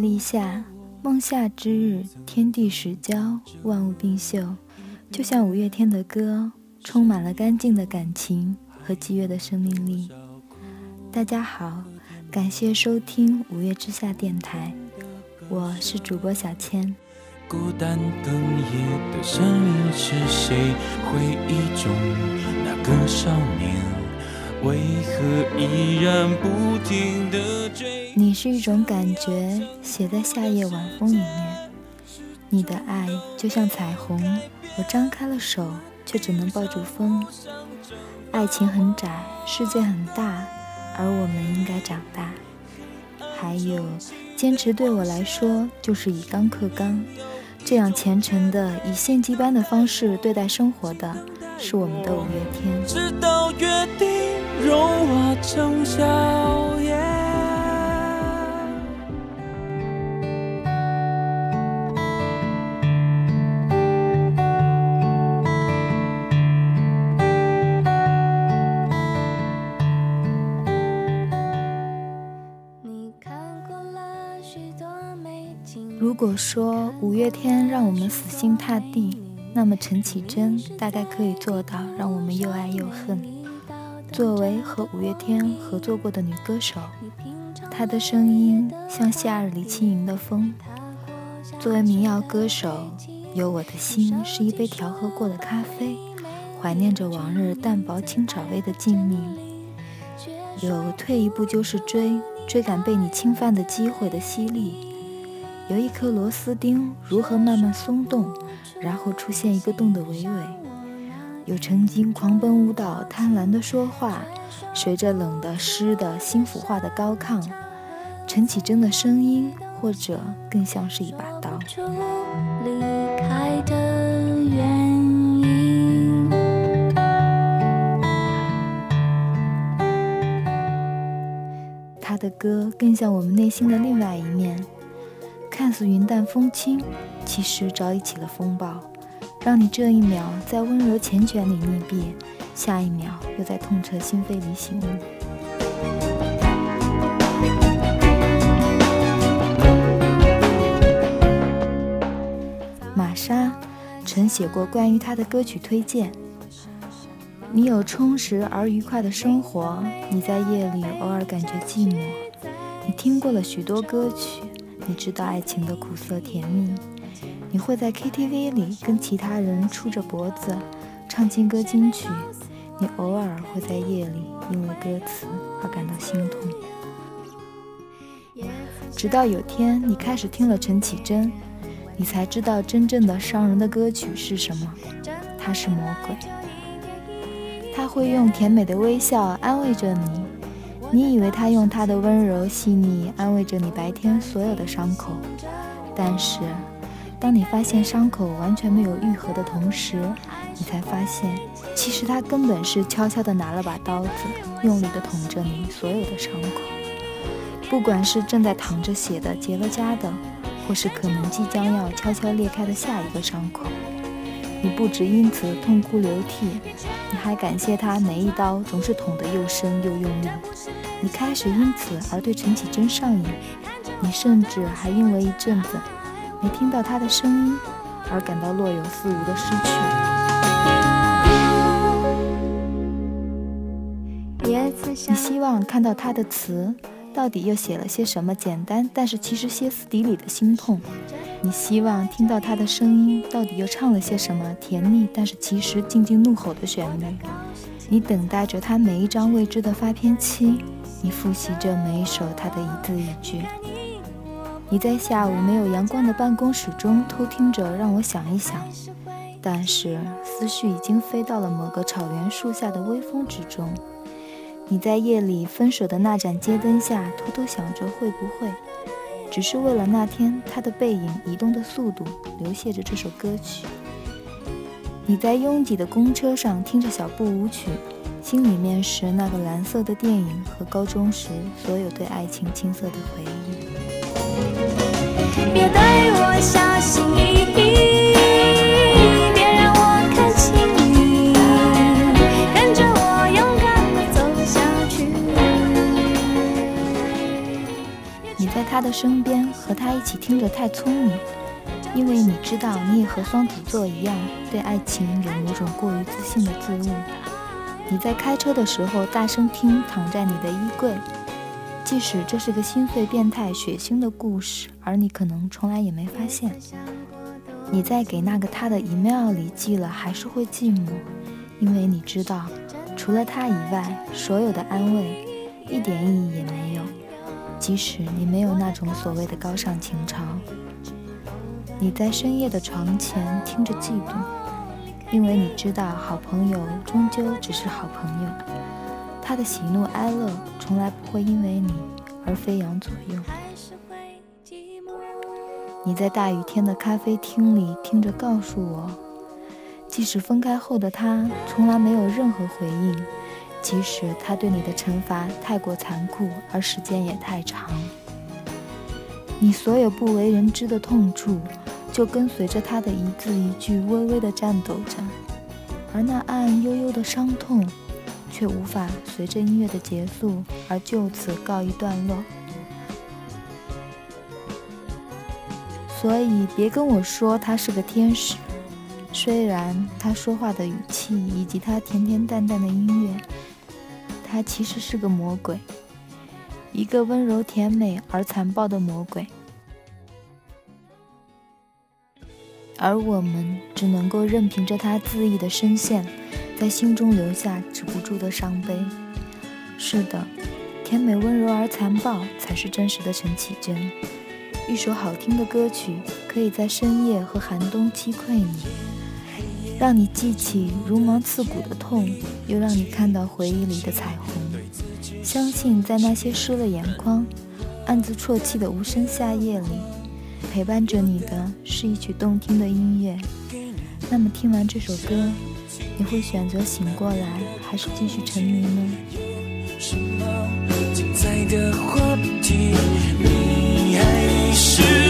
立夏，梦夏之日，天地始交，万物并秀，就像五月天的歌，充满了干净的感情和激越的生命力。大家好，感谢收听五月之夏电台，我是主播小千。孤单等夜的声音是谁？回忆中那个少年。为何依然不停的？你是一种感觉，写在夏夜晚风里面。你的爱就像彩虹，我张开了手，却只能抱住风。爱情很窄，世界很大，而我们应该长大。还有，坚持对我来说就是以刚克刚，这样虔诚的以献祭般的方式对待生活的，是我们的五月天。直到约定。融化成笑如果说五月天让我们死心塌地，那么陈绮贞大概可以做到让我们又爱又恨。作为和五月天合作过的女歌手，她的声音像夏日里轻盈的风；作为民谣歌手，有我的心是一杯调和过的咖啡，怀念着往日淡薄清炒味的静谧；有退一步就是追，追赶被你侵犯的机会的犀利；有一颗螺丝钉如何慢慢松动，然后出现一个洞的娓娓。有曾经狂奔舞蹈、贪婪的说话，随着冷的、湿的、心腐化的高亢，陈绮贞的声音，或者更像是一把刀。他的歌更像我们内心的另外一面，看似云淡风轻，其实早已起了风暴。让你这一秒在温柔缱绻里溺毙，下一秒又在痛彻心扉里醒悟。玛莎曾写过关于她的歌曲推荐：你有充实而愉快的生活，你在夜里偶尔感觉寂寞，你听过了许多歌曲，你知道爱情的苦涩甜蜜。你会在 KTV 里跟其他人杵着脖子唱情歌金曲，你偶尔会在夜里因为歌词而感到心痛。直到有天你开始听了陈绮贞，你才知道真正的伤人的歌曲是什么，他是魔鬼。他会用甜美的微笑安慰着你，你以为他用他的温柔细腻安慰着你白天所有的伤口，但是。当你发现伤口完全没有愈合的同时，你才发现，其实他根本是悄悄地拿了把刀子，用力地捅着你所有的伤口。不管是正在淌着血的结了痂的，或是可能即将要悄悄裂开的下一个伤口，你不止因此痛哭流涕，你还感谢他每一刀总是捅得又深又用力。你开始因此而对陈绮贞上瘾，你甚至还因为一阵子。没听到他的声音，而感到若有似无的失去。你希望看到他的词，到底又写了些什么简单，但是其实歇斯底里的心痛。你希望听到他的声音，到底又唱了些什么甜蜜，但是其实静静怒吼的旋律。你等待着他每一张未知的发片期，你复习着每一首他的一字一句。你在下午没有阳光的办公室中偷听着，让我想一想。但是思绪已经飞到了某个草原树下的微风之中。你在夜里分手的那盏街灯下偷偷想着，会不会只是为了那天他的背影移动的速度，流泻着这首歌曲？你在拥挤的公车上听着小步舞曲，心里面是那个蓝色的电影和高中时所有对爱情青涩的回忆。别对我小心翼翼，他的身边，和他一起听着太聪明，因为你知道，你也和双子座一样，对爱情有某种过于自信的自误。你在开车的时候大声听躺在你的衣柜，即使这是个心碎、变态、血腥的故事，而你可能从来也没发现。你在给那个他的 email 里寄了，还是会寂寞，因为你知道，除了他以外，所有的安慰一点意义也没有。即使你没有那种所谓的高尚情操，你在深夜的床前听着嫉妒。因为你知道，好朋友终究只是好朋友，他的喜怒哀乐从来不会因为你而飞扬左右。你在大雨天的咖啡厅里听着，告诉我，即使分开后的他从来没有任何回应，即使他对你的惩罚太过残酷，而时间也太长，你所有不为人知的痛处。就跟随着他的一字一句，微微的颤抖着，而那暗暗悠悠的伤痛，却无法随着音乐的结束而就此告一段落。所以，别跟我说他是个天使，虽然他说话的语气以及他甜甜淡淡的音乐，他其实是个魔鬼，一个温柔甜美而残暴的魔鬼。而我们只能够任凭着他恣意的声线，在心中留下止不住的伤悲。是的，甜美温柔而残暴，才是真实的陈绮贞。一首好听的歌曲，可以在深夜和寒冬击溃你，让你记起如芒刺骨的痛，又让你看到回忆里的彩虹。相信在那些湿了眼眶、暗自啜泣的无声夏夜里。陪伴着你的是一曲动听的音乐，那么听完这首歌，你会选择醒过来，还是继续沉迷呢？什么精彩的话题，你还是。